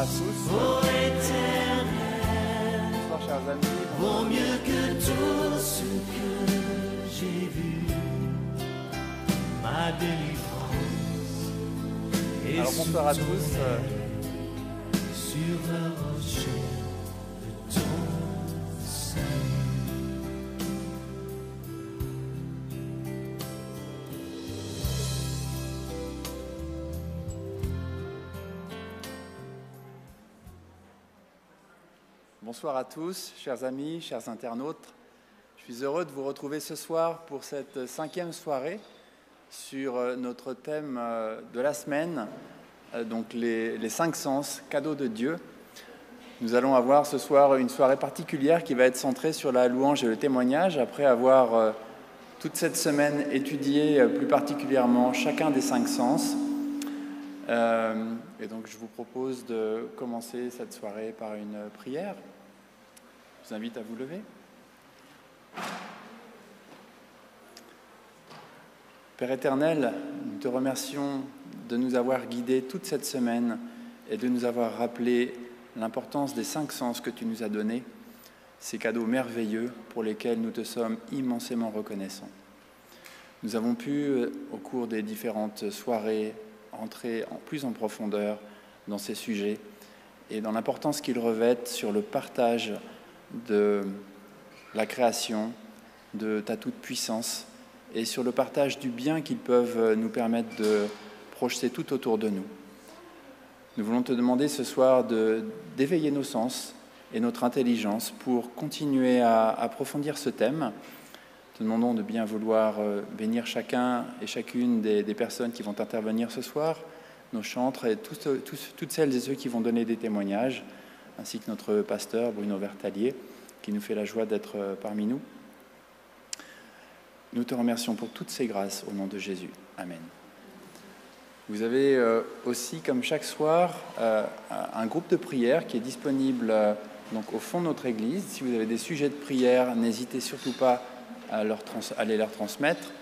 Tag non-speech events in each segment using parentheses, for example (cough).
à tous. ô éternel, Bonsoir, chers amis. vaut mieux que tout ce que j'ai vu. Ma délivrance Alors, bonsoir à tous. Euh, sur Bonsoir à tous, chers amis, chers internautes. Je suis heureux de vous retrouver ce soir pour cette cinquième soirée sur euh, notre thème euh, de la semaine, euh, donc les, cinq sens, cadeaux de Dieu. Nous allons avoir ce soir une soirée particulière qui va être centrée sur la louange et le témoignage, après avoir toute cette semaine étudié plus particulièrement chacun des cinq sens. Et donc je vous propose de commencer cette soirée par une prière. Vous invite à vous lever. Père éternel, nous te remercions de nous avoir guidés toute cette semaine et de nous avoir rappelé l'importance des cinq sens que tu nous as donnés, ces cadeaux merveilleux pour lesquels nous te sommes immensément reconnaissants. Nous avons pu, euh, au cours des différentes soirées, entrer en plus en profondeur dans ces sujets et dans l'importance qu'ils revêtent sur le partage de la création, de ta toute-puissance et sur le partage du bien qu'ils peuvent nous permettre de projeter tout autour de nous. Nous voulons te demander ce soir d'éveiller nos sens et notre intelligence pour continuer à approfondir ce thème. Te demandons de bien vouloir euh, bénir chacun et chacune des, personnes qui vont intervenir ce soir, nos chantres et toutes celles et ceux qui vont donner des témoignages, ainsi que notre pasteur Bruno Vertalier, qui nous fait la joie d'être euh, parmi nous. Nous te remercions pour toutes ces grâces au nom de Jésus. Amen. Vous avez euh, aussi, comme chaque soir, euh, un groupe de prière qui est disponible donc, au fond de notre église. Si vous avez des sujets de prière, n'hésitez surtout pas à, à les leur transmettre.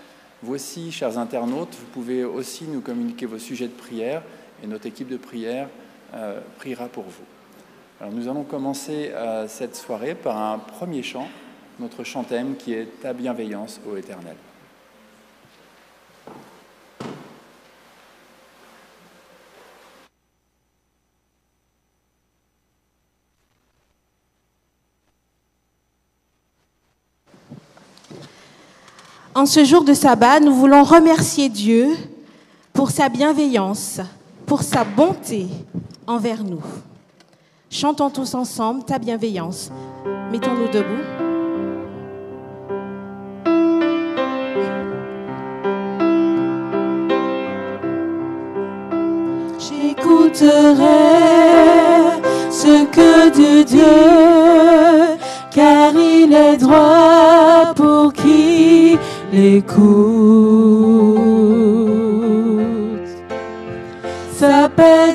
Vous aussi, chers internautes, vous pouvez aussi nous communiquer vos sujets de prière et notre équipe de prière priera pour vous. Alors, nous allons commencer euh, cette soirée par un premier chant, notre chant thème qui est Ta bienveillance, ô Éternel. En ce jour de sabbat, nous voulons remercier Dieu pour sa bienveillance, pour sa bonté envers nous. Chantons tous ensemble ta bienveillance. Mettons-nous debout. J'écouterai ce que de Dieu, car il est droit pour qui l'écoute. Sa paix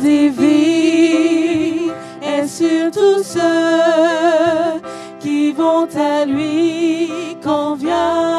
ceux qui vont à lui quand vient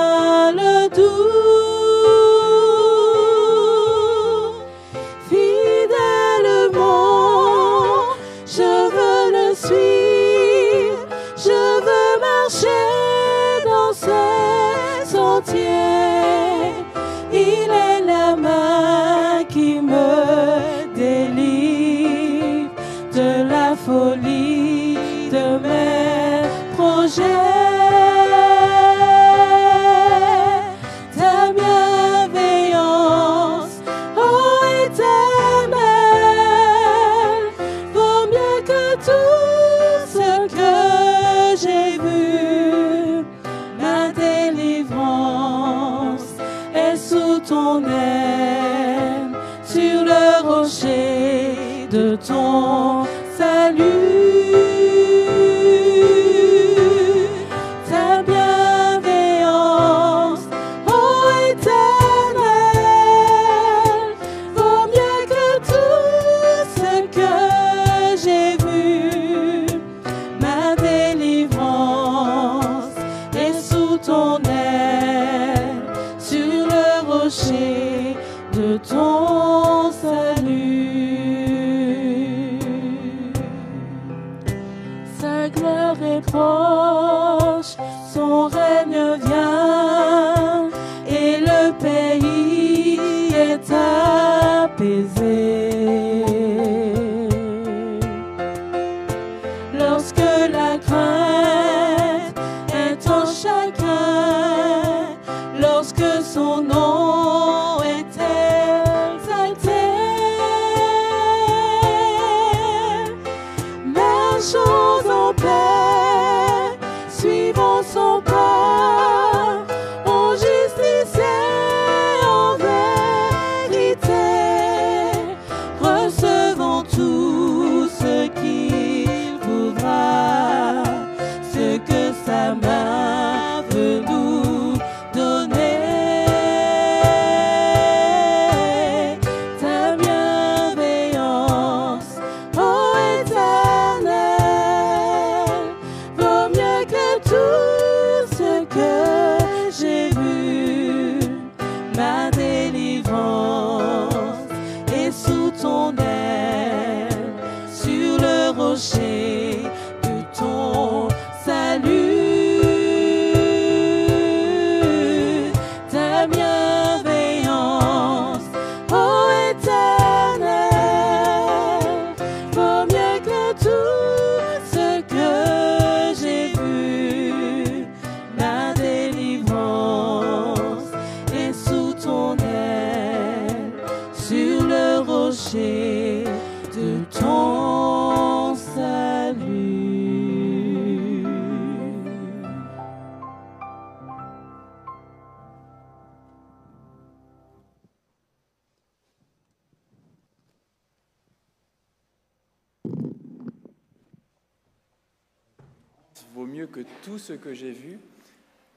ce que j'ai vu.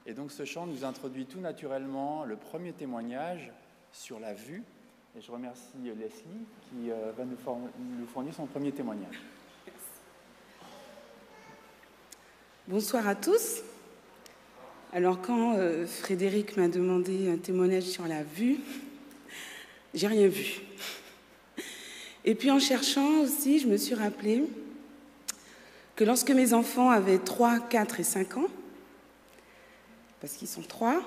Et donc ce chant nous introduit tout naturellement le premier témoignage sur la vue. Et je remercie Leslie qui euh, va nous, fournir son premier témoignage. Bonsoir à tous. Alors quand euh, Frédéric m'a demandé un témoignage sur la vue, j'ai rien vu. Et puis en cherchant aussi, je me suis rappelé que lorsque mes enfants avaient 3, 4 et 5 ans, parce qu'ils sont trois,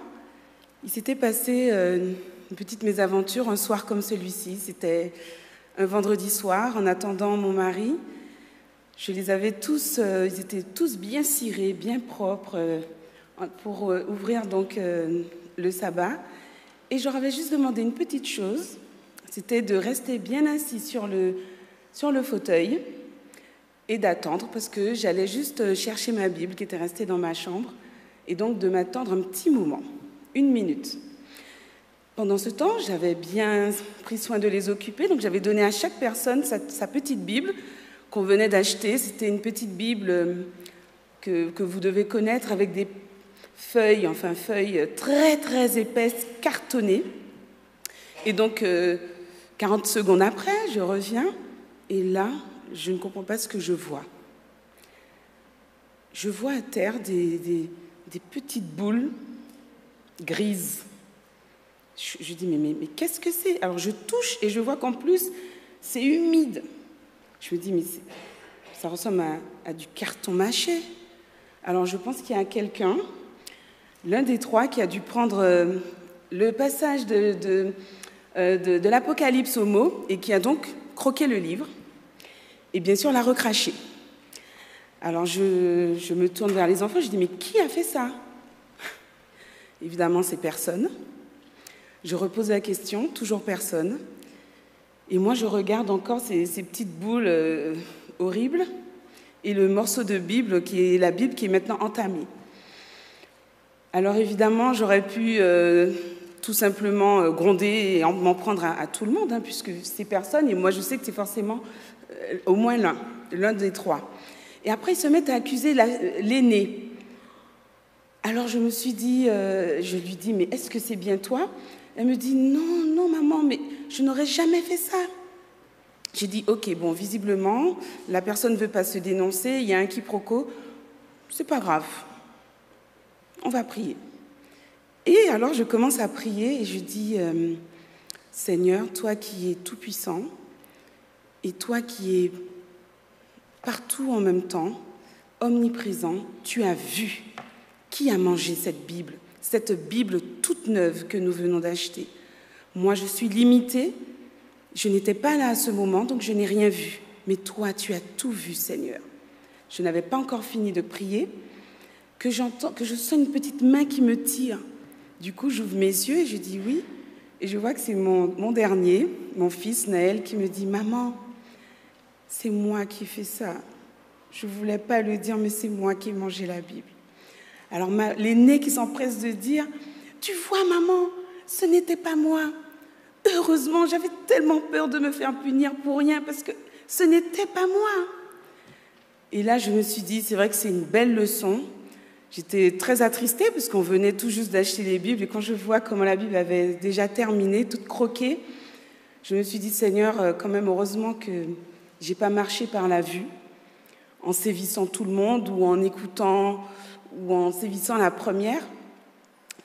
il s'était passé euh, une petite mésaventure un soir comme celui-ci. C'était un vendredi soir, en attendant mon mari. Je les avais tous, euh, ils étaient tous bien cirés, bien propres euh, pour ouvrir donc le sabbat. Et je leur avais juste demandé une petite chose, c'était de rester bien assis sur le, sur le fauteuil et d'attendre parce que j'allais juste euh, chercher ma Bible qui était restée dans ma chambre et donc de m'attendre un petit moment, une minute. Pendant ce temps, j'avais bien pris soin de les occuper, donc j'avais donné à chaque personne sa, petite Bible qu'on venait d'acheter. C'était une petite Bible euh, que, que vous devez connaître avec des feuilles, enfin feuilles très très épaisses, cartonnées. Et donc, euh, 40 secondes après, je reviens et là, je ne comprends pas ce que je vois. Je vois à terre des, petites boules grises. Je, je dis, mais, mais, mais qu'est-ce que c'est? Alors je touche et je vois qu'en plus, c'est humide. Je me dis, mais ça ressemble à, du carton mâché. Alors je pense qu'il y a quelqu'un, l'un des trois, qui a dû prendre euh, le passage de, de, euh, l'Apocalypse au mot et qui a donc croqué le livre et bien sûr l'a recraché. Alors je, me tourne vers les enfants, je dis, mais qui a fait ça? Évidemment, c'est personne. Je repose la question, toujours personne. Et moi, je regarde encore ces, petites boules euh, horribles et le morceau de Bible qui est la Bible qui est maintenant entamée. Alors évidemment, j'aurais pu euh, tout simplement euh, gronder et en- m'en prendre à, tout le monde, hein, puisque c'est personne, et moi je sais que c'est forcément au moins l'un, l'un des trois. Et après, ils se mettent à accuser la- l'aîné. Alors je me suis dit, euh, je lui dis, mais est-ce que c'est bien toi? Elle me dit, non, non, maman, mais je n'aurais jamais fait ça. J'ai dit, ok, bon, visiblement, la personne ne veut pas se dénoncer, il y a un quiproquo, c'est pas grave, on va prier. Et alors je commence à prier et je dis, euh, Seigneur, toi qui es tout-puissant, et toi qui es partout en même temps, omniprésent, tu as vu qui a mangé cette Bible, cette Bible toute neuve que nous venons d'acheter. Moi, je suis limitée, je n'étais pas là à ce moment, donc je n'ai rien vu. Mais toi, tu as tout vu, Seigneur. Je n'avais pas encore fini de prier, que j'entends, que je sens une petite main qui me tire. Du coup, j'ouvre mes yeux et je dis oui. Et je vois que c'est mon, mon dernier, mon fils Naël, qui me dit Maman, c'est moi qui fais ça. Je ne voulais pas le dire, mais c'est moi qui ai mangé la Bible. Alors l'aîné qui s'empresse de dire Tu vois, maman, ce n'était pas moi. Heureusement, j'avais tellement peur de me faire punir pour rien parce que ce n'était pas moi. Et là, je me suis dit C'est vrai que c'est une belle leçon. J'étais très attristée parce qu'on venait tout juste d'acheter les Bibles et quand je vois comment la Bible avait déjà terminé, toute croquée, je me suis dit Seigneur, euh, quand même heureusement que j'ai pas marché par la vue en sévissant tout le monde ou en écoutant ou en sévissant la première,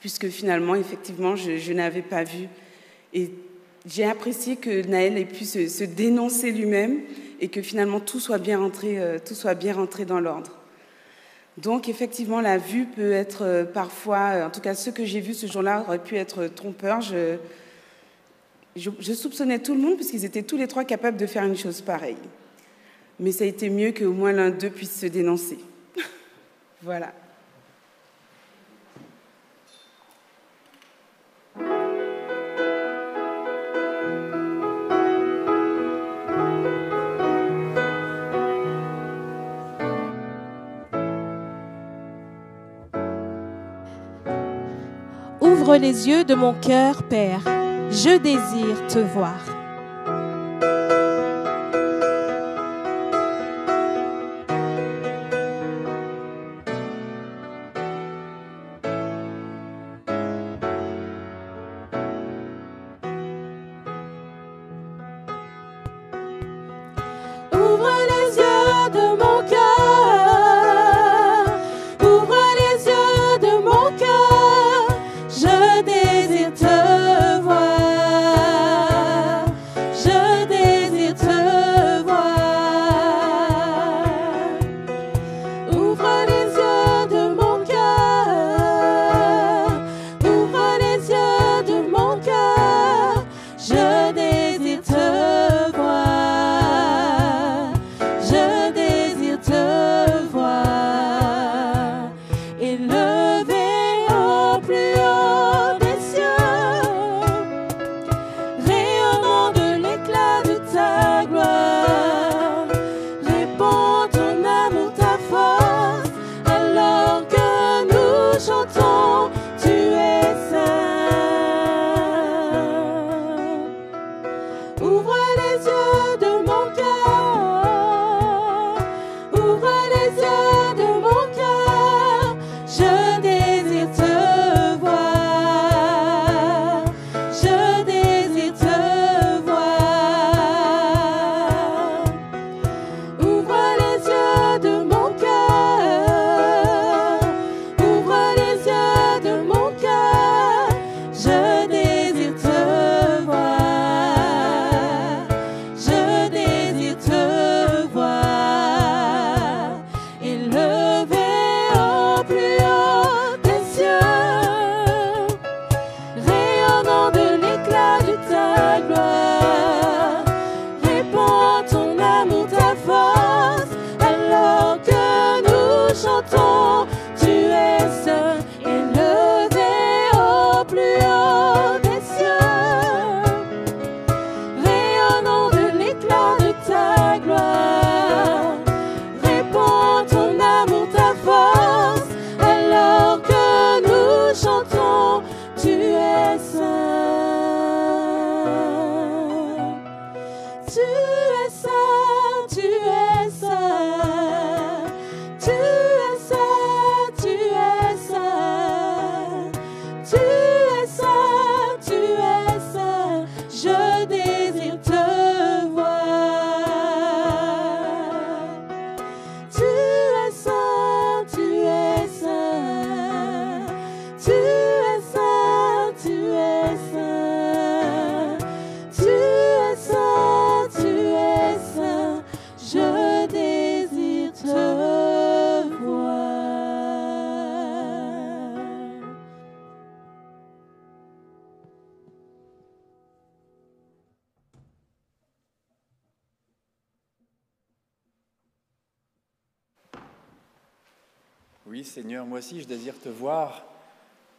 puisque finalement, effectivement, je, n'avais pas vu. Et j'ai apprécié que Naël ait pu se, se dénoncer lui-même et que finalement tout soit bien rentré, euh, tout soit bien rentré dans l'ordre. Donc effectivement, la vue peut être euh, parfois, euh, en tout cas ce que j'ai vu ce jour-là aurait pu être trompeur. Je, je, soupçonnais tout le monde puisqu'ils étaient tous les trois capables de faire une chose pareille. Mais ça a été mieux qu'au moins l'un d'eux puisse se dénoncer. (laughs) voilà. Ouvre les yeux de mon cœur, Père. Je désire te voir. Ouvre Oui, Seigneur, moi aussi, je désire te voir,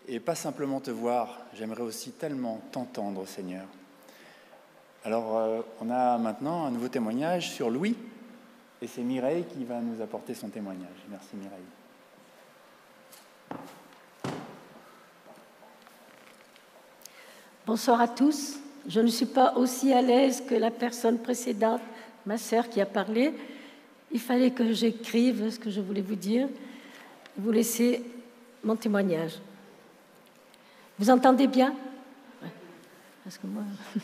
et pas simplement te voir, j'aimerais aussi tellement t'entendre, Seigneur. Alors, euh, on a maintenant un nouveau témoignage sur Louis, et c'est Mireille qui va nous apporter son témoignage. Merci Mireille. Bonsoir à tous. Je ne suis pas aussi à l'aise que la personne précédente, ma sœur qui a parlé. Il fallait que j'écrive ce que je voulais vous dire, vous laisser mon témoignage. Vous entendez bien? Parce que moi... (laughs)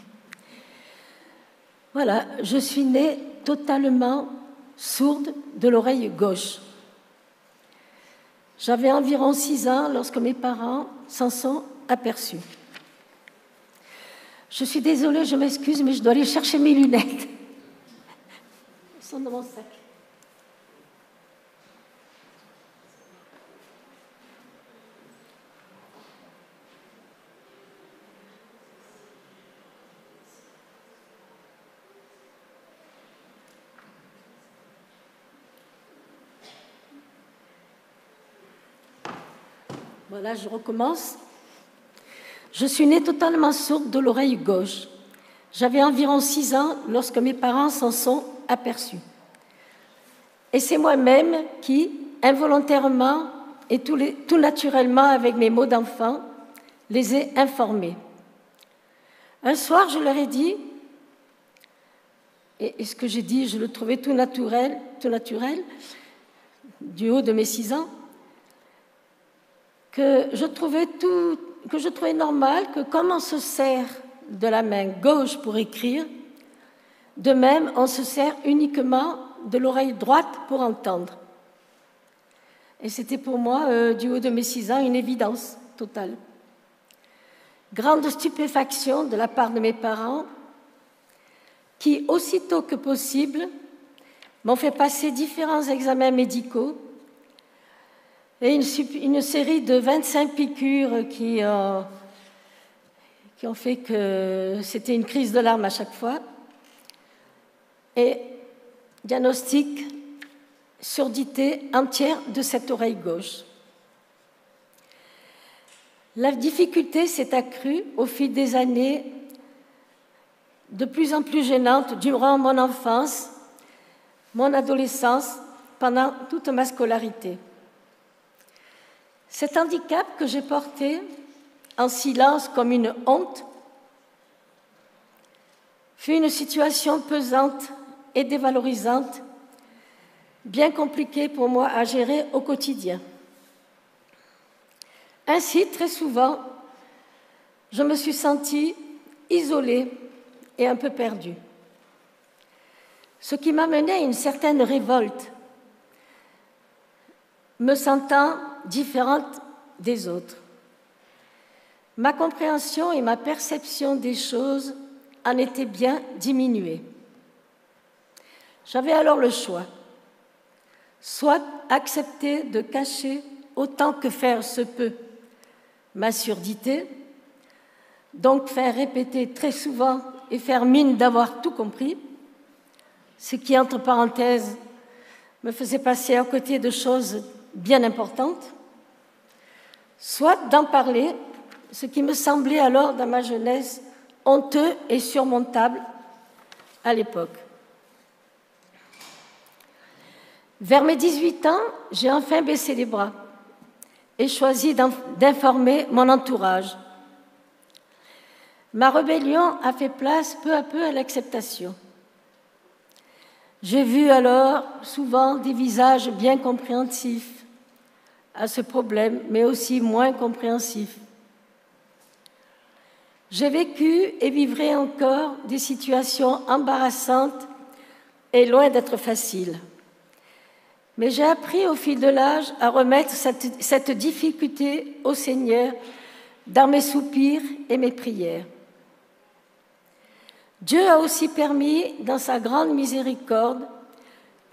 Voilà, je suis née totalement sourde de l'oreille gauche. J'avais environ six ans lorsque mes parents s'en sont aperçus. Je suis désolée, je m'excuse, mais je dois aller chercher mes lunettes. (laughs) Elles sont dans mon sac. Voilà, je recommence. Je suis née totalement sourde de l'oreille gauche. J'avais environ six ans lorsque mes parents s'en sont aperçus. Et c'est moi-même qui, involontairement et tout, naturellement avec mes mots d'enfant, les ai informés. Un soir, je leur ai dit, et, ce que j'ai dit, je le trouvais tout naturel, tout naturel, du haut de mes six ans, que je trouvais tout, que je trouvais normal que comme on se sert de la main gauche pour écrire, de même on se sert uniquement de l'oreille droite pour entendre. Et c'était pour moi, euh, du haut de mes six ans, une évidence totale. Grande stupéfaction de la part de mes parents, qui, aussitôt que possible, m'ont fait passer différents examens médicaux et une, série de 25 piqûres qui, euh, qui ont fait que c'était une crise de larmes à chaque fois. Et diagnostic surdité entière de cette oreille gauche. La difficulté s'est accrue au fil des années, de plus en plus gênante durant mon enfance, mon adolescence, pendant toute ma scolarité. Cet handicap que j'ai porté en silence comme une honte fut une situation pesante et dévalorisante, bien compliquée pour moi à gérer au quotidien. Ainsi, très souvent, je me suis sentie isolée et un peu perdue. Ce qui m'a mené à une certaine révolte, me sentant différente des autres. Ma compréhension et ma perception des choses en étaient bien diminuées. J'avais alors le choix, soit accepter de cacher autant que faire se peut ma surdité, donc faire répéter très souvent et faire mine d'avoir tout compris, ce qui, entre parenthèses, me faisait passer à côté de choses bien importantes, soit d'en parler, ce qui me semblait alors dans ma jeunesse honteux et surmontable à l'époque. Vers mes 18 ans, j'ai enfin baissé les bras et choisi d'informer mon entourage. Ma rébellion a fait place peu à peu à l'acceptation. J'ai vu alors souvent des visages bien compréhensifs, à ce problème, mais aussi moins compréhensif. J'ai vécu et vivrai encore des situations embarrassantes et loin d'être faciles. Mais j'ai appris au fil de l'âge à remettre cette, difficulté au Seigneur dans mes soupirs et mes prières. Dieu a aussi permis, dans sa grande miséricorde,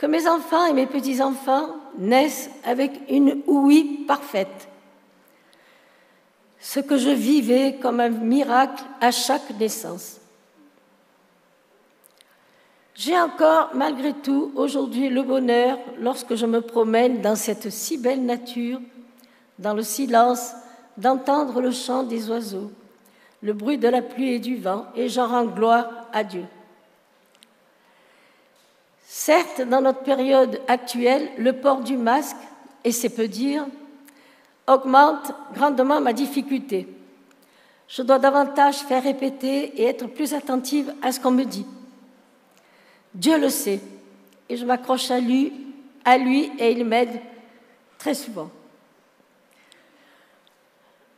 que mes enfants et mes petits-enfants naissent avec une ouïe parfaite. Ce que je vivais comme un miracle à chaque naissance. J'ai encore, malgré tout, aujourd'hui le bonheur, lorsque je me promène dans cette si belle nature, dans le silence, d'entendre le chant des oiseaux, le bruit de la pluie et du vent, et j'en rends gloire à Dieu. Certes, dans notre période actuelle, le port du masque, et c'est peu dire, augmente grandement ma difficulté. Je dois davantage faire répéter et être plus attentive à ce qu'on me dit. Dieu le sait, et je m'accroche à lui, et il m'aide très souvent.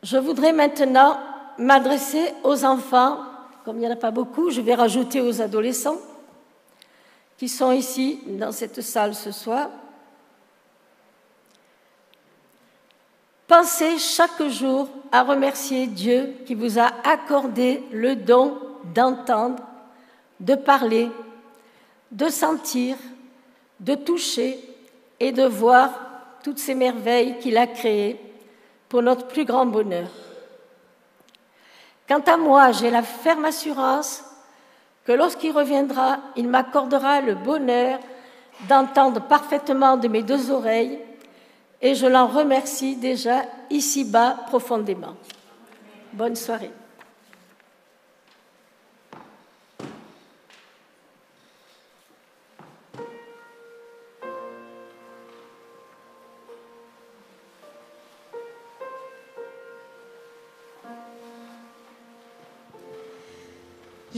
Je voudrais maintenant m'adresser aux enfants, comme il n'y en a pas beaucoup, je vais rajouter aux adolescents qui sont ici dans cette salle ce soir. Pensez chaque jour à remercier Dieu qui vous a accordé le don d'entendre, de parler, de sentir, de toucher et de voir toutes ces merveilles qu'il a créées pour notre plus grand bonheur. Quant à moi, j'ai la ferme assurance que lorsqu'il reviendra, il m'accordera le bonheur d'entendre parfaitement de mes deux oreilles et je l'en remercie déjà ici-bas profondément. Bonne soirée.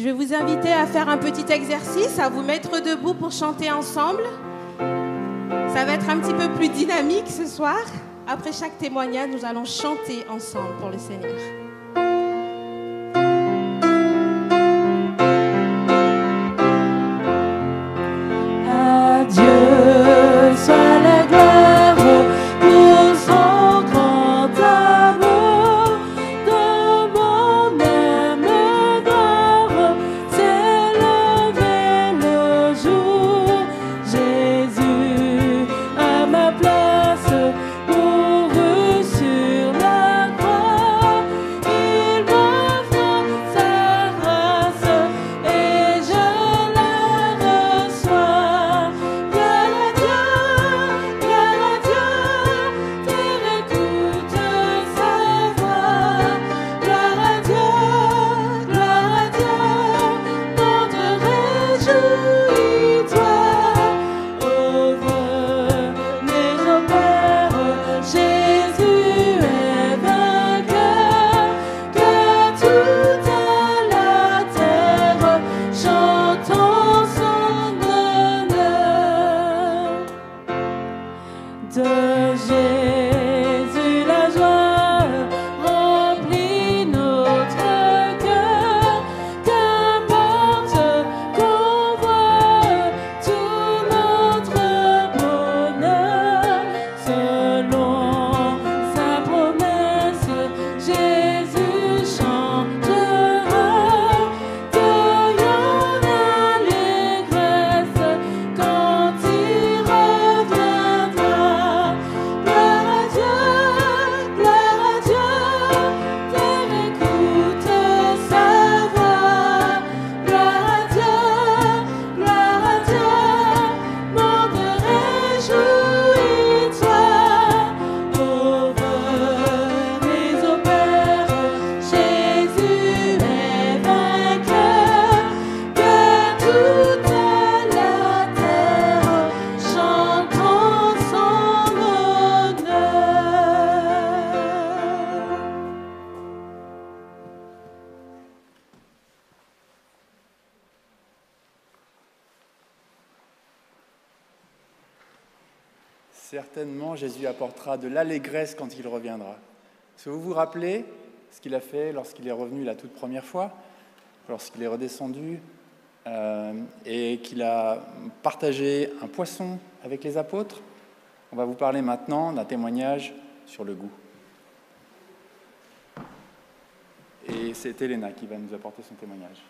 Vais vous inviter à faire un petit exercice, à vous mettre debout pour chanter ensemble. Ça va être un petit peu plus dynamique ce soir. Après chaque témoignage, nous allons chanter ensemble pour le Seigneur. De l'allégresse quand il reviendra. Que vous vous rappelez ce qu'il a fait lorsqu'il est revenu la toute première fois, lorsqu'il est redescendu euh, et qu'il a partagé un poisson avec les apôtres On va vous parler maintenant d'un témoignage sur le goût. Et c'est Elena qui va nous apporter son témoignage.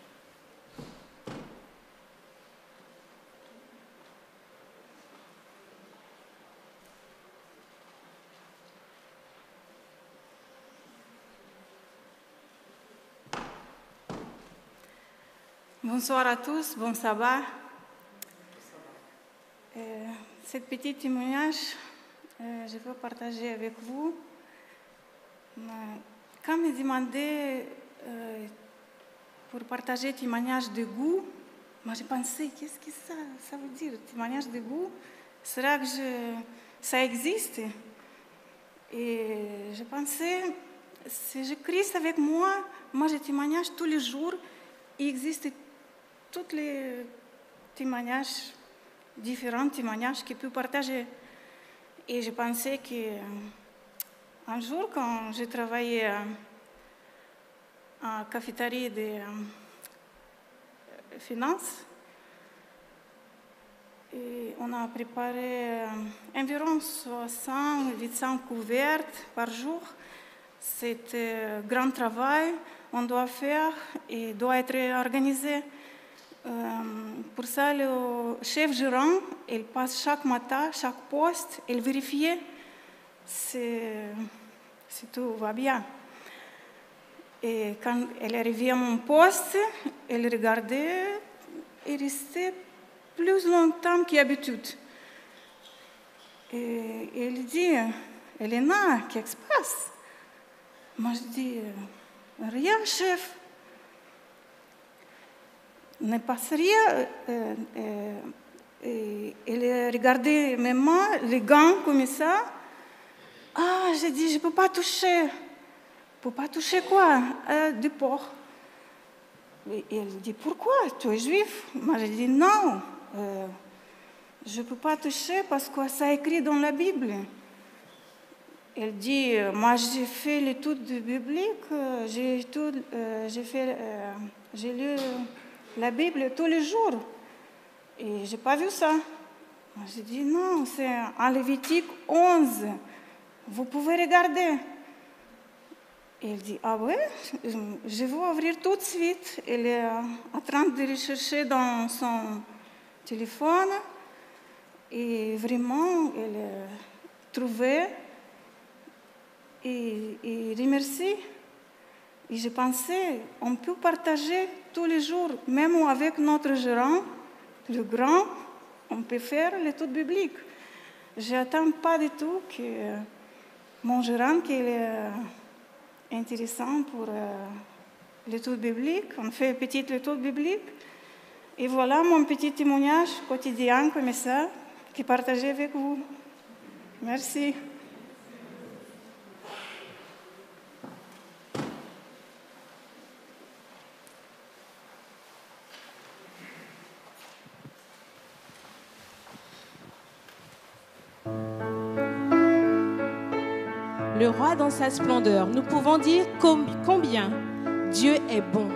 Bonsoir à tous, bon sabbat. ce petit témoignage, euh, je veux partager avec vous. Euh, Quand me demandait euh, pour partager témoignage de goût, moi j'ai pensé, qu'est-ce que ça, ça veut dire, témoignage de goût? Sera que je, ça existe Et je pensais, si je Christ avec moi, moi je témoignage tous les jours, il existe tous les témoignages, différents témoignages que je peux partager. Et je pensais que euh, jour, quand j'ai travaillé euh, en cafétéria de euh, finances, et on a préparé environ 600-800 couvertes par jour. C'était un grand travail, on doit faire et doit être organisé. Pour ça, le chef gérant, il passe chaque matin, chaque poste, il vérifie si, tout va bien. Et quand elle arrivée à mon poste, elle regardait et restait plus longtemps qu'habitude. Et elle dit, Elena, qu'est-ce qui se passe Moi, je dis, rien, chef. Ne passe rien. Euh, euh, et elle regardait mes mains, les gants comme ça. Ah, j'ai dit, je ne peux pas toucher. Je ne peux pas toucher quoi? Euh, Du porc. Et elle dit, pourquoi? Tu es juif? Moi, j'ai dit, non. Euh, je ne peux pas toucher parce que ça est écrit dans la Bible. Elle dit, euh, moi j'ai fait l'étude biblique, euh, j'ai euh, j'ai fait, euh, j'ai lu la Bible tous les jours et j'ai pas vu ça. J'ai dit non, c'est en Lévitique 11. Vous pouvez regarder. Et elle dit ah ouais, je vais ouvrir tout de suite. Elle est euh, en train de rechercher dans son téléphone et vraiment elle a trouvé et, et remercie. Et je pensais, on peut partager tous les jours, même avec notre gérant, le grand, on peut faire l'étude biblique. Je n'attends pas du tout que mon gérant, qu'il est euh, intéressant pour euh, l'étude biblique, on fait une petite étude biblique. Et voilà mon petit témoignage quotidien comme ça, qui partagé avec vous. Merci. Roi dans sa splendeur. Nous pouvons dire com- combien Dieu est bon.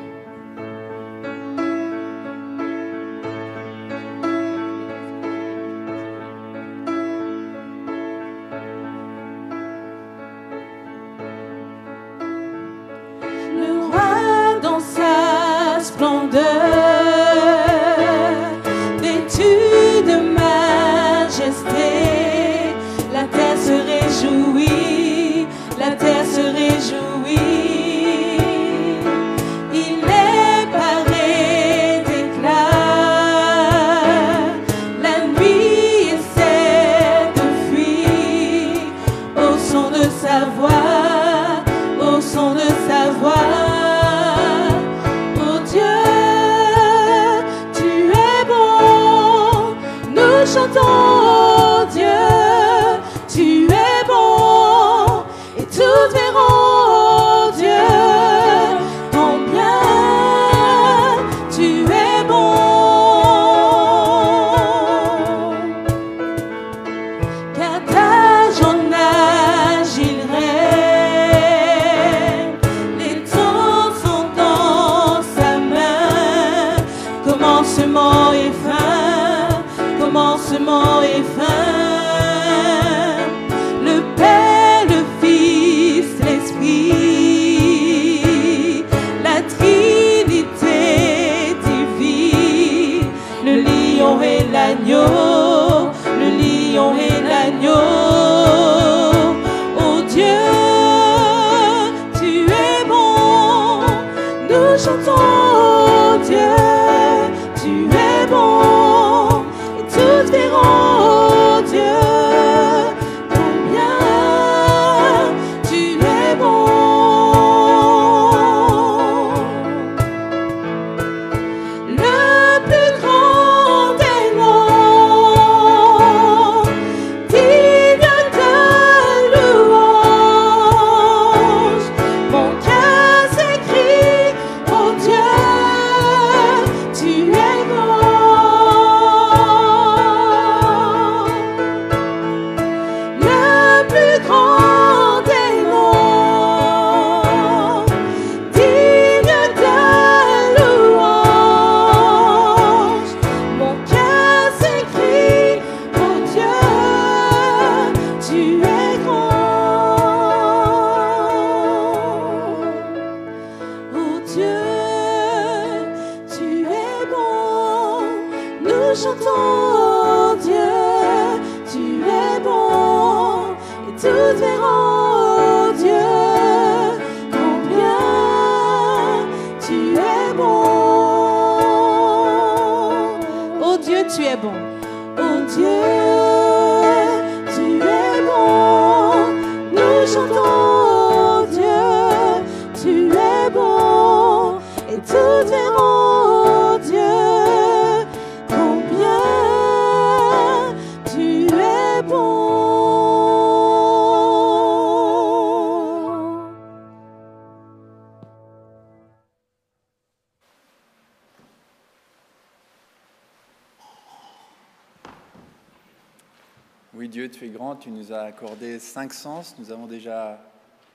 Cinq sens. Nous avons déjà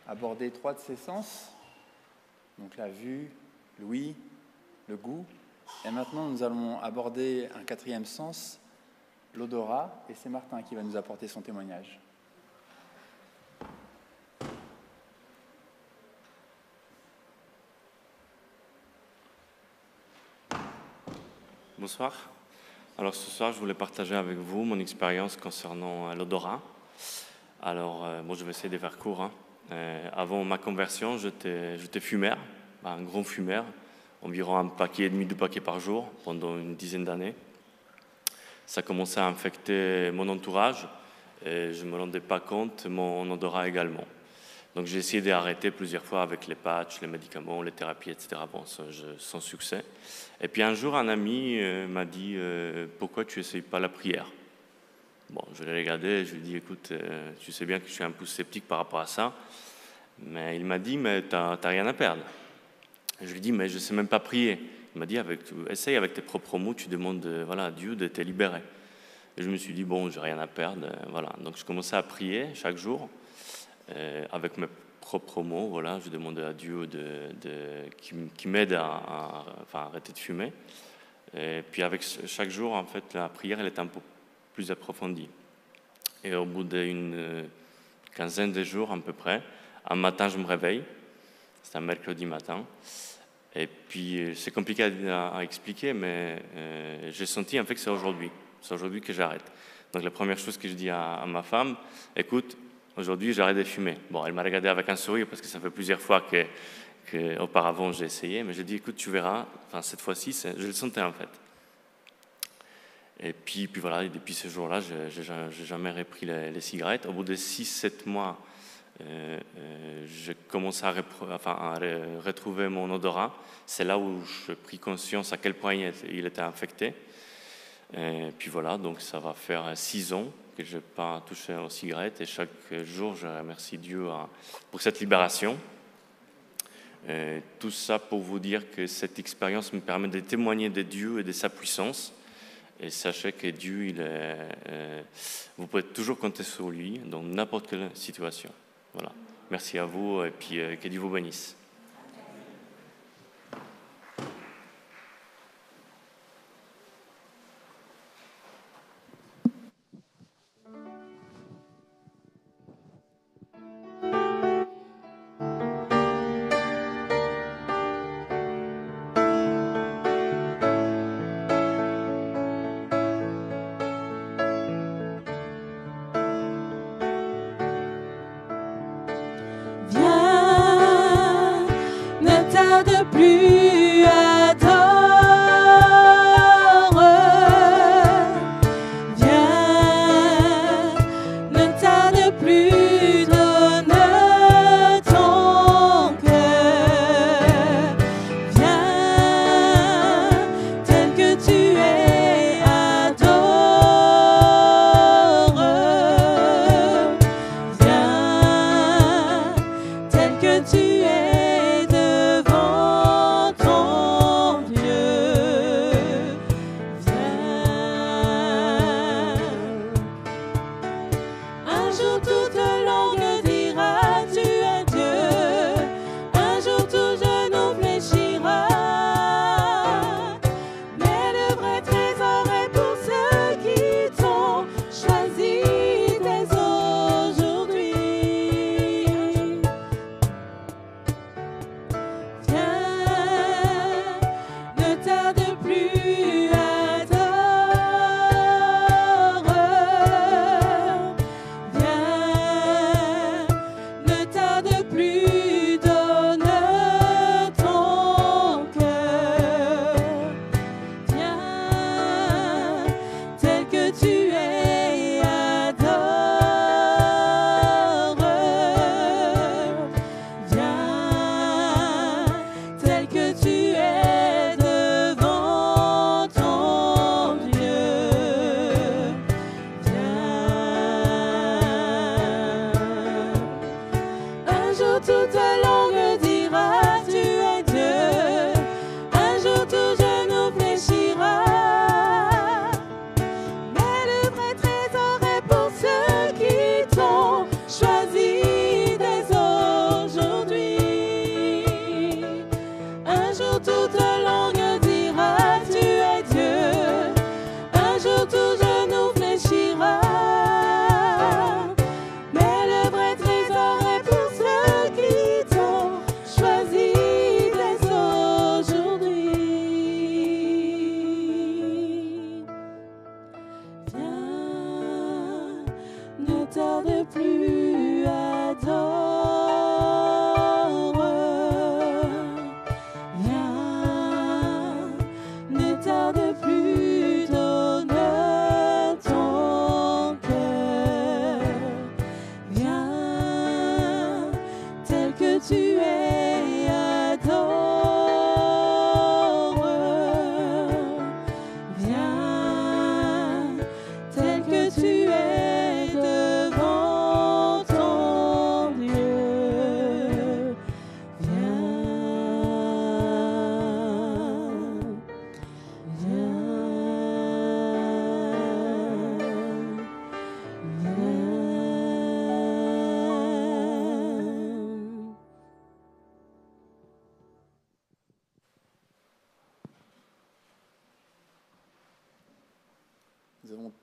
abordé trois de ces sens. Donc la vue, l'ouïe, le goût. Et maintenant, nous allons aborder un quatrième sens, l'odorat. Et c'est Martin qui va nous apporter son témoignage. Bonsoir. Alors ce soir, je voulais partager avec vous mon expérience concernant euh, l'odorat. Alors, euh, bon, je vais essayer de faire court. hein. Euh, avant ma conversion, j'étais fumeur, un grand fumeur, environ un paquet et demi, deux paquets par jour pendant une dizaine d'années. Ça commençait à infecter mon entourage et je ne me rendais pas compte, mon odorat également. Donc j'ai essayé d'arrêter plusieurs fois avec les patchs, les médicaments, les thérapies, etc. Bon, sans succès. Et puis un jour, un ami euh, m'a dit Pourquoi tu n'essayes pas la prière? Bon, je l'ai regardé je lui ai dit Écoute, euh, tu sais bien que je suis un peu sceptique par rapport à ça. Mais il m'a dit Mais tu n'as rien à perdre. Je lui ai dit Mais je ne sais même pas prier. Il m'a dit Essaye avec tes propres mots, tu demandes euh, voilà, à Dieu de te libérer. Et je me suis dit Bon, j'ai rien à perdre. euh, Voilà. Donc je commençais à prier chaque jour. Avec mes propres mots, voilà, je demandais à Dieu de, de- qui, m'aide à, arrêter de fumer. Et puis avec chaque jour, en fait, la prière, elle était un peu plus approfondie. Et au bout d'une euh, quinzaine de jours à peu près, un matin, je me réveille. C'est un mercredi matin. Et puis, euh, c'est compliqué à, expliquer, mais euh, j'ai senti en fait que c'est aujourd'hui. C'est aujourd'hui que j'arrête. Donc, la première chose que je dis à, ma femme, écoute, aujourd'hui, j'arrête de fumer. Bon, elle m'a regardé avec un sourire parce que ça fait plusieurs fois que, j'ai essayé, mais j'ai dit, écoute, tu verras, enfin, cette fois-ci, je le sentais en fait. Et puis, puis voilà, depuis ce jour-là, je n'ai jamais repris les, cigarettes. Au bout de 6-7 mois, euh, euh, j'ai commencé à, retrouver mon odorat. C'est là où j'ai pris conscience à quel point il était, infecté. Et puis voilà, donc ça va faire 6 ans que je n'ai pas touché aux cigarettes. Et chaque jour, je remercie Dieu hein, pour cette libération. Euh, tout ça pour vous dire que cette expérience me permet de témoigner de Dieu et de sa puissance. Et sachez que Dieu, il est, euh, vous pouvez toujours compter sur lui dans n'importe quelle situation. Voilà. Merci à vous et puis euh, que Dieu vous bénisse.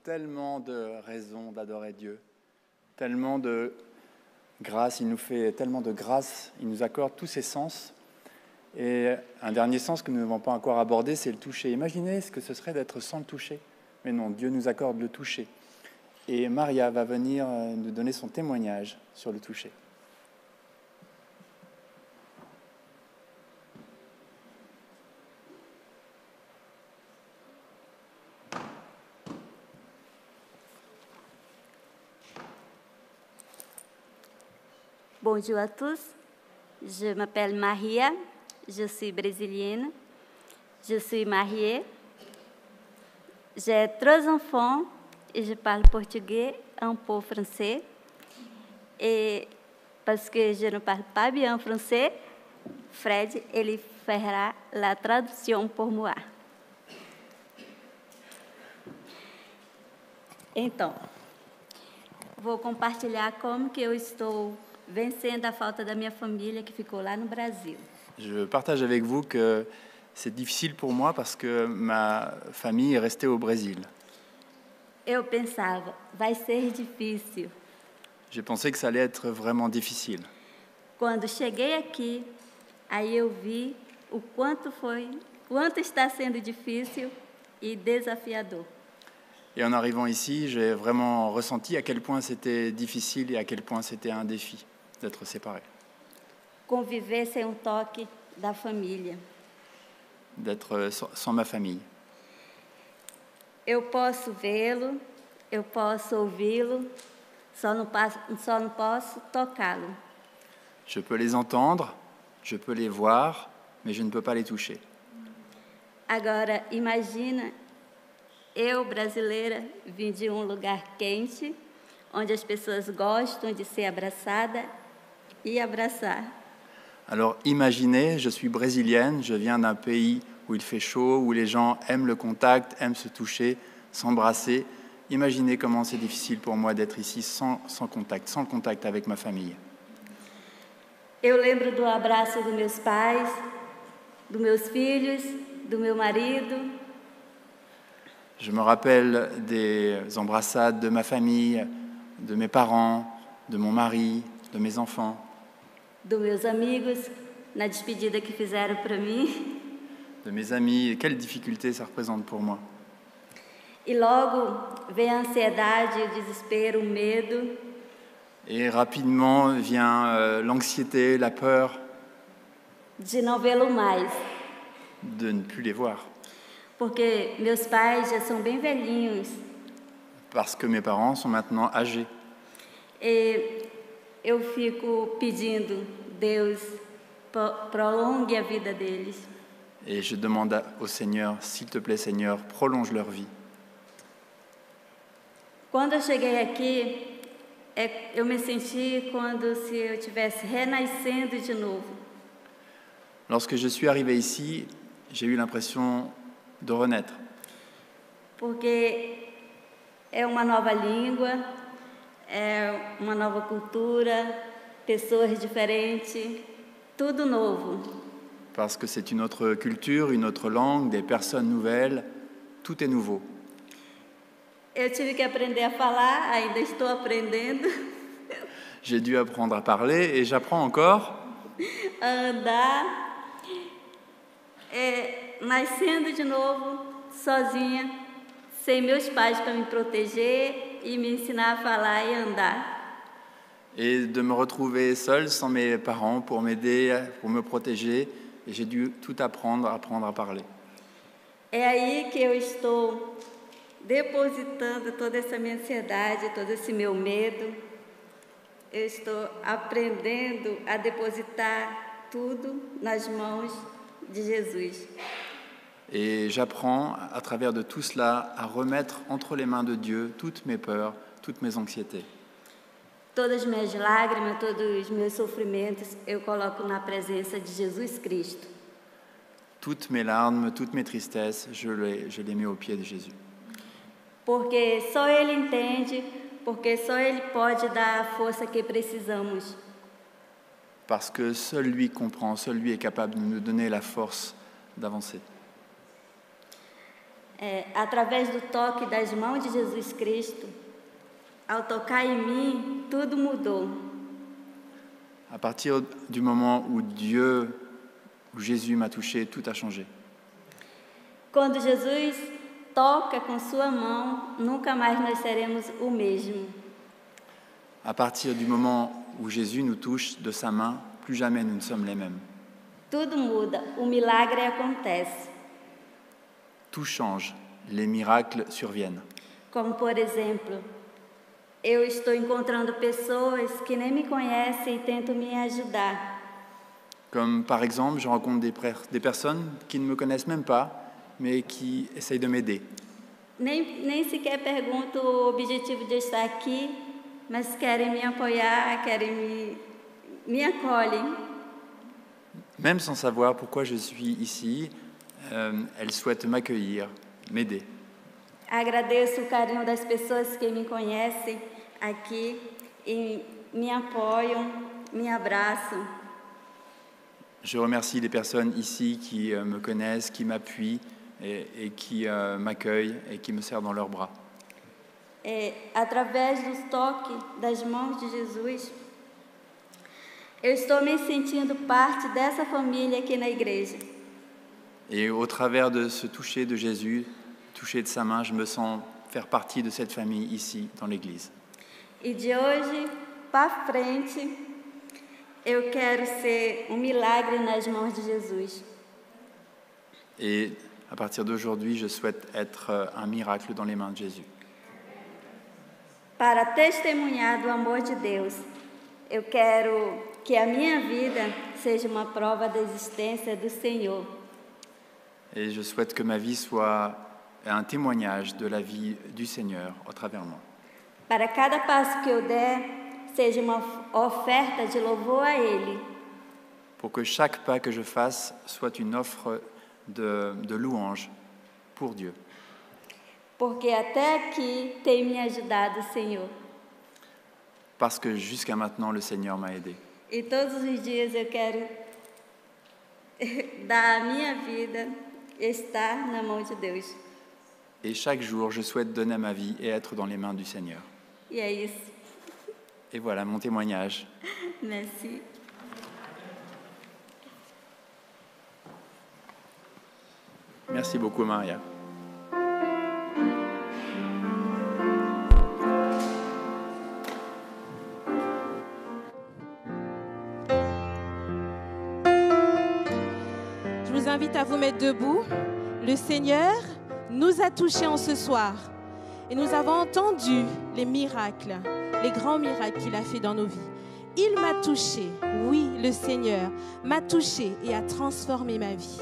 Tellement de raisons d'adorer Dieu, tellement de grâce, il nous fait tellement de grâce, il nous accorde tous ses sens. Et un dernier sens que nous n'avons pas encore abordé, c'est le toucher. Imaginez ce que ce serait d'être sans le toucher. Mais non, Dieu nous accorde le toucher. Et Maria va venir nous donner son témoignage sur le toucher. Bonjour à tous. Je m'appelle Maria. Je suis brésilienne. Je suis mariée. J'ai trois enfants et je parle portugais, un peu français. Et parce que je ne parle pas bien français, Fred, ele fera la tradução por moi. Então, vou compartilhar como que eu estou vencendo a falta da minha família que ficou lá no Brasil. Je partage avec vous que c'est difficile pour moi parce que ma famille est restée au Brésil. Eu pensava, vai ser difícil. J'ai pensé que ça allait être vraiment difficile. Quando cheguei aqui, aí eu vi o quanto foi, quanto está sendo difícil e desafiador. Et en arrivant ici, j'ai vraiment ressenti à quel point c'était difficile et à quel point c'était un défi d'être séparés, Conviver sem um toque da família. d'être sans ma famille. Eu posso vê-lo, eu posso ouvi-lo, só não, passo, só não posso tocá-lo. Je peux les entendre, je peux les voir, mais je ne peux pas les toucher. Agora, imagina eu, brasileira, vim de um lugar quente, onde as pessoas gostam de ser abraçada abraçar. Alors imaginez, je suis brésilienne, je viens d'un pays où il fait chaud, où les gens aiment le contact, aiment se toucher, s'embrasser. Imaginez comment c'est difficile pour moi d'être ici sans, sans contact, sans contact avec ma famille. Eu lembro do abraço dos meus pais, dos meus filhos, do meu marido, Je me rappelle des embrassades de ma famille, de mes parents, de mon mari, de mes enfants, dos meus amigos, na despedida que fizeram para mim. de mes amis. Et quelle difficulté ça représente pour moi. E logo vem a ansiedade, o desespero, o medo. Et rapidement vient euh, l'anxiété, la peur de não vê-lo mais, de ne plus les voir. porque meus pais já são bem velhinhos Parce que mes parents sont maintenant âgés. e eu fico pedindo, Deus, pro- prolongue a vida deles. Et je demande au Seigneur, s'il te plaît Seigneur, prolonge leur vie. Quando eu cheguei aqui, é- eu me senti quando se eu estivesse renascendo de novo. Lorsque je suis arrivé ici, j'ai eu l'impression de renaître. porque é uma nova língua, é uma nova cultura, pessoas diferentes, tudo novo. parce que c'est une autre culture, une autre langue, des personnes nouvelles, tout est nouveau. Eu tive que aprender a falar, ainda estou aprendendo, (laughs) J'ai dû apprendre à parler et j'apprends encore. a andar. É, nascendo de novo, sozinha, sem meus pais para me proteger e me ensinar a falar e andar. et de me retrouver seul sans mes parents pour m'aider, pour me protéger. Et j'ai dû tout apprendre, apprendre à parler. É aí que eu estou depositando toda essa minha ansiedade, todo esse meu medo. Eu estou aprendendo a depositar tudo nas mãos de Jesus. Et j'apprends à travers de tout cela à remettre entre les mains de Dieu toutes mes peurs, toutes mes anxiétés. Todas as minhas lágrimas, todos os meus sofrimentos, eu coloco na presença de Jesus Cristo. Toutes mes larmes, toutes mes tristesses, je les, je les mets aux pieds de Jésus. Porque só Ele entende, porque só Ele pode dar a força que precisamos. Parce que seul lui comprend, seul lui est capable de nous donner la force d'avancer. É, através do toque das mãos de Jesus Cristo, ao tocar em mim, tudo mudou. À partir du moment où Dieu, où Jésus m'a touché, tout a changé. Quando Jesus toca com Sua mão, nunca mais nós seremos o mesmo. À partir du moment où Jésus nous touche de sa main, plus jamais nous ne sommes les mêmes. Tudo muda, o milagre acontece. Tout change, les miracles surviennent. Eu estou encontrando pessoas que nem me conhecem e tentam me ajudar. Comme par exemple, je rencontre des, personnes qui ne me connaissent même pas, mais qui essayent de m'aider. Nem, nem sequer pergunto o objetivo de eu estar aqui, mas querem me apoiar, querem me, me acolhem. Même sans savoir pourquoi je suis ici, euh, elles souhaitent m'accueillir, m'aider. Agradeço o carinho das pessoas que me conhecem aqui e me apoiam, me abraçam. Je remercie les personnes ici qui euh, me connaissent, qui m'appuient et, et qui euh, m'accueillent et qui me serrent dans leurs bras. É, através dos toques das mãos de Jesus, eu estou me sentindo parte dessa família aqui na igreja. Et au travers de ce toucher de Jésus, toucher de sa main, je me sens faire partie de cette famille ici, dans l'Église. E de hoje para frente, eu quero ser um milagre nas mãos de Jesus. Et à partir d'aujourd'hui, je souhaite être euh, un miracle dans les mains de Jésus. Para testemunhar do amor de Deus, eu quero que a minha vida seja uma prova da existência do Senhor. Et je souhaite que ma vie soit un témoignage de la vie du Seigneur au travers moi. Para cada passo que eu der, seja uma oferta de louvor a Ele. Pour que chaque pas que je fasse soit une offre de, de louange pour Dieu. Porque até aqui tem me ajudado o Senhor. Parce que jusqu'à maintenant, le Seigneur m'a aidé. E todos os dias eu quero (laughs) dar a minha vida, estar na mão de Deus. Et chaque jour, je souhaite donner ma vie et être dans les mains du Seigneur. E é isso. Et voilà mon témoignage. Merci. Merci beaucoup, Maria. Vous mettre debout. Le Seigneur nous a touchés en ce soir et nous avons entendu les miracles, les grands miracles qu'il a fait dans nos vies. Il m'a touché, oui, le Seigneur m'a touché et a transformé ma vie.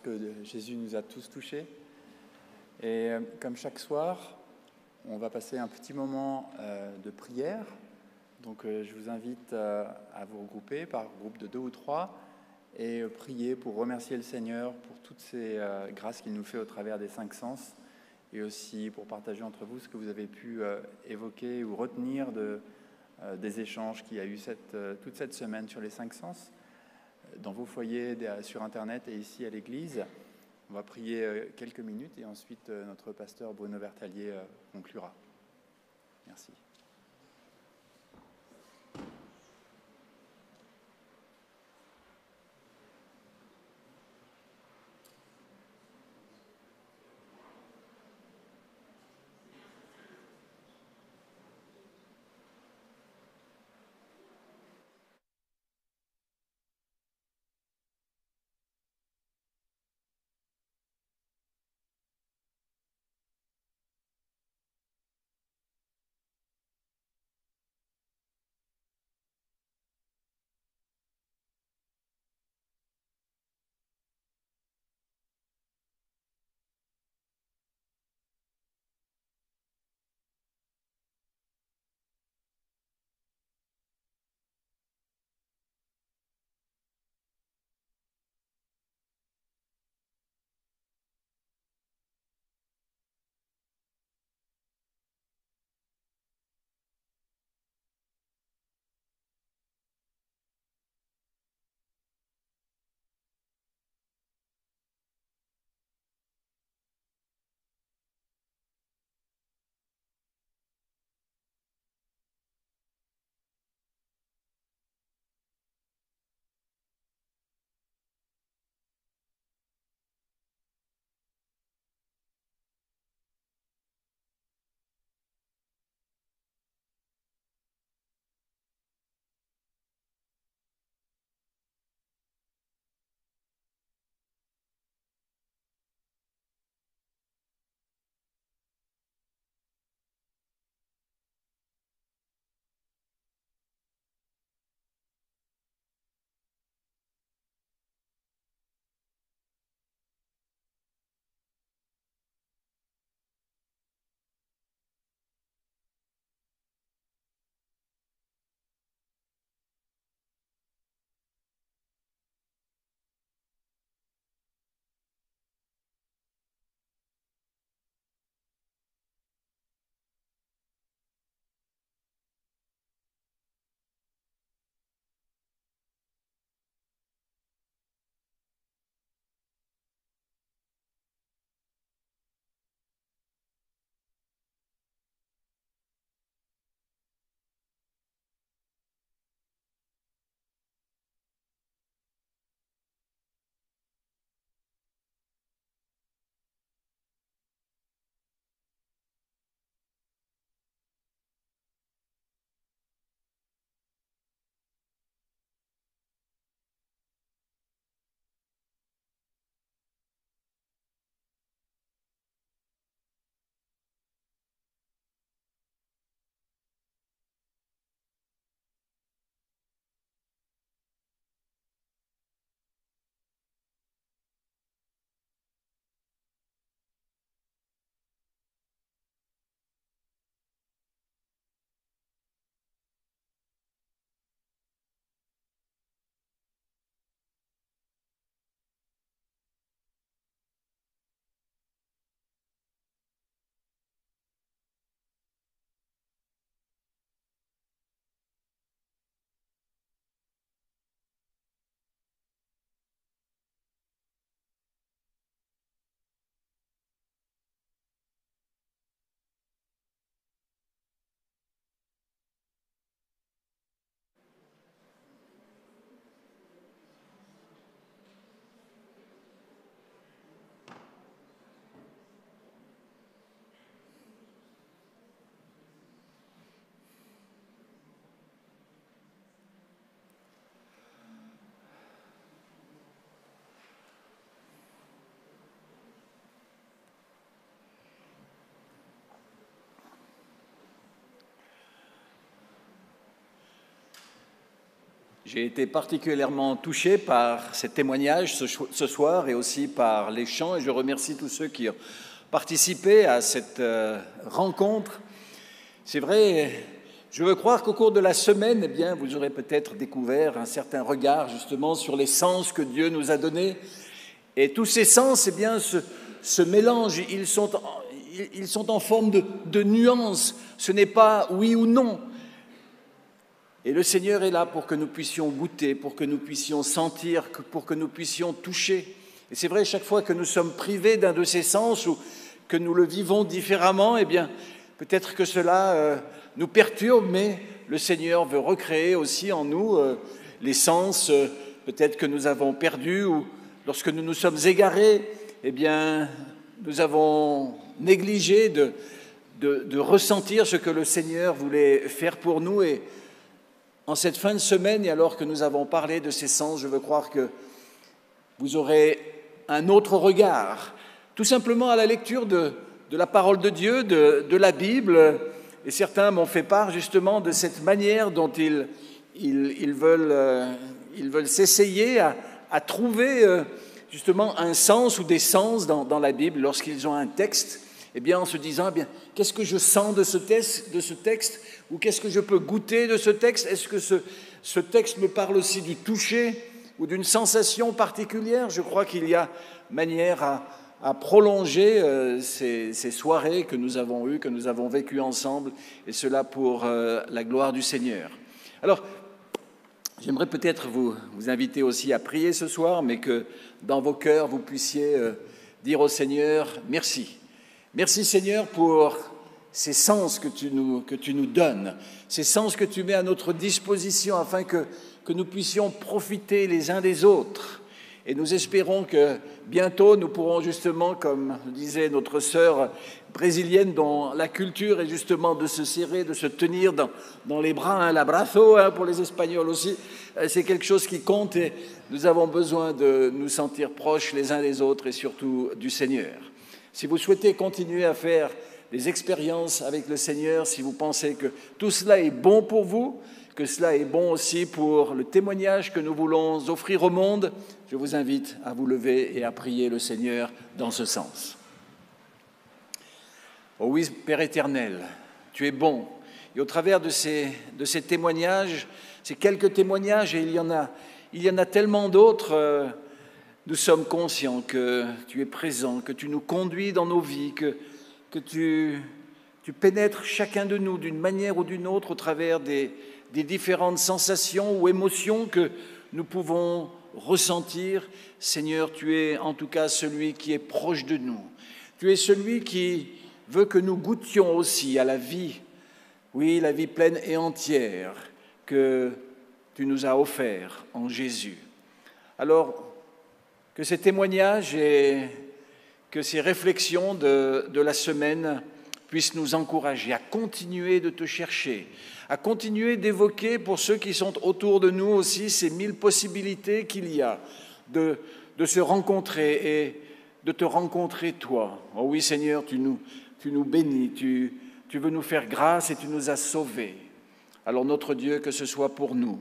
Que Jésus nous a tous touchés. Et euh, comme chaque soir, on va passer un petit moment euh, de prière. Donc euh, je vous invite à vous regrouper par groupe de deux ou trois et prier pour remercier le Seigneur pour toutes ces grâces qu'il nous fait au travers des cinq sens et aussi pour partager entre vous ce que vous avez pu évoquer ou retenir de, des échanges qu'il y a eu toute cette semaine sur les cinq sens dans vos foyers, sur Internet et ici à l'église. On va prier euh, quelques minutes et ensuite euh, notre pasteur Bruno Bertalier euh, conclura. Merci. J'ai été particulièrement touché par ces témoignages ce, soir et aussi par les chants et je remercie tous ceux qui ont participé à cette euh, rencontre. C'est vrai, je veux croire qu'au cours de la semaine, eh bien, vous aurez peut-être découvert un certain regard justement sur les sens que Dieu nous a donnés. Et tous ces sens, eh bien, se, se mélangent, ils sont, ils sont en forme de, de nuances. Ce n'est pas oui ou non, et le Seigneur est là pour que nous puissions goûter, pour que nous puissions sentir, pour que nous puissions toucher. Et c'est vrai, chaque fois que nous sommes privés d'un de ces sens ou que nous le vivons différemment, eh bien, peut-être que cela euh, nous perturbe, mais le Seigneur veut recréer aussi en nous euh, les sens euh, peut-être que nous avons perdus ou lorsque nous nous sommes égarés, eh bien, nous avons négligé de, de, ressentir ce que le Seigneur voulait faire pour nous et en cette fin de semaine, et alors que nous avons parlé de ces sens, je veux croire que vous aurez un autre regard, tout simplement à la lecture de, la parole de Dieu, de, la Bible. Et certains m'ont fait part justement de cette manière dont ils, euh, veulent s'essayer à, trouver euh, justement un sens ou des sens dans la Bible lorsqu'ils ont un texte eh bien, en se disant, eh bien, qu'est-ce que je sens de ce, texte, Ou qu'est-ce que je peux goûter de ce texte? Est-ce que ce, texte me parle aussi du toucher ou d'une sensation particulière? Je crois qu'il y a manière à, prolonger euh, ces, ces, soirées que nous avons eues, que nous avons vécues ensemble, et cela pour euh, la gloire du Seigneur. Alors, j'aimerais peut-être vous, vous inviter aussi à prier ce soir, mais que dans vos cœurs, vous puissiez euh, dire au Seigneur, merci. Merci Seigneur pour ces sens que tu nous, que tu nous donnes, ces sens que tu mets à notre disposition afin que, que nous puissions profiter les uns des autres. Et nous espérons que bientôt nous pourrons justement, comme disait notre sœur brésilienne, dont la culture est justement de se serrer, de se tenir dans, dans les bras, hein, l'abrazo hein, pour les Espagnols aussi, c'est quelque chose qui compte et nous avons besoin de nous sentir proches les uns des autres et surtout du Seigneur. Si vous souhaitez continuer à faire des expériences avec le Seigneur, si vous pensez que tout cela est bon pour vous, que cela est bon aussi pour le témoignage que nous voulons offrir au monde, je vous invite à vous lever et à prier le Seigneur dans ce sens. Oh oui, Père éternel, tu es bon. Et au travers de ces, de ces témoignages, ces quelques témoignages, et il y en a, il y en a tellement d'autres, euh, nous sommes conscients que tu es présent, que tu nous conduis dans nos vies, que, que tu, tu pénètres chacun de nous d'une manière ou d'une autre au travers des, des différentes sensations ou émotions que nous pouvons ressentir. Seigneur, tu es en tout cas celui qui est proche de nous. Tu es celui qui veut que nous goûtions aussi à la vie, oui, la vie pleine et entière que tu nous as offert en Jésus. Alors, que ces témoignages et que ces réflexions de, de, la semaine puissent nous encourager à continuer de te chercher, à continuer d'évoquer pour ceux qui sont autour de nous aussi ces mille possibilités qu'il y a de, de, se rencontrer et de te rencontrer toi. Oh oui Seigneur, tu nous, tu nous bénis, tu, tu veux nous faire grâce et tu nous as sauvés. Alors notre Dieu, que ce soit pour nous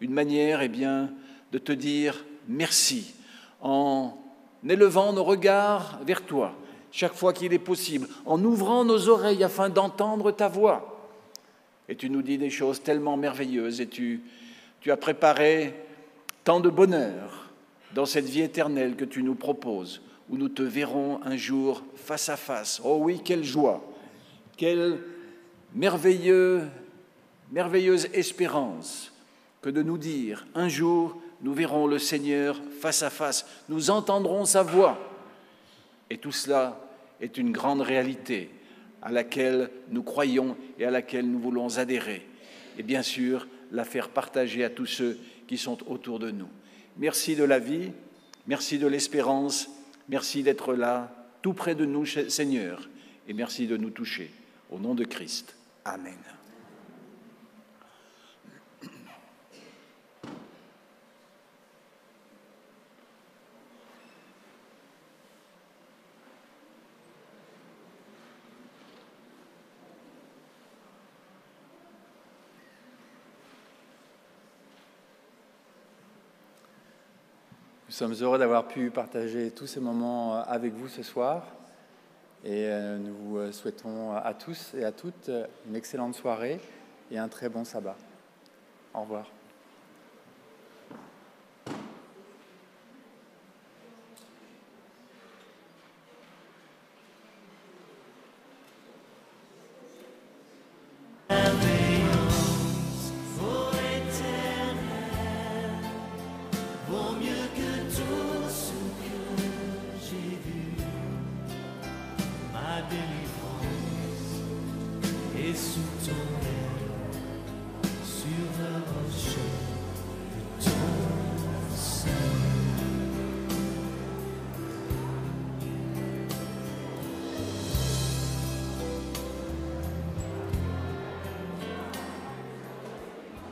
une manière, eh bien, de te dire merci en élevant nos regards vers toi chaque fois qu'il est possible, en ouvrant nos oreilles afin d'entendre ta voix. Et tu nous dis des choses tellement merveilleuses et tu, tu as préparé tant de bonheur dans cette vie éternelle que tu nous proposes, où nous te verrons un jour face à face. Oh oui, quelle joie, quelle merveilleux, merveilleuse espérance que de nous dire un jour nous verrons le Seigneur face à face, nous entendrons sa voix. Et tout cela est une grande réalité à laquelle nous croyons et à laquelle nous voulons adhérer. Et bien sûr, la faire partager à tous ceux qui sont autour de nous. Merci de la vie, merci de l'espérance, merci d'être là, tout près de nous, Seigneur, et merci de nous toucher. Au nom de Christ. Amen. Sommes heureux d'avoir pu partager tous ces moments euh, avec vous ce soir. Et euh, nous euh, souhaitons à tous et à toutes une excellente soirée et un très bon sabbat. Au revoir.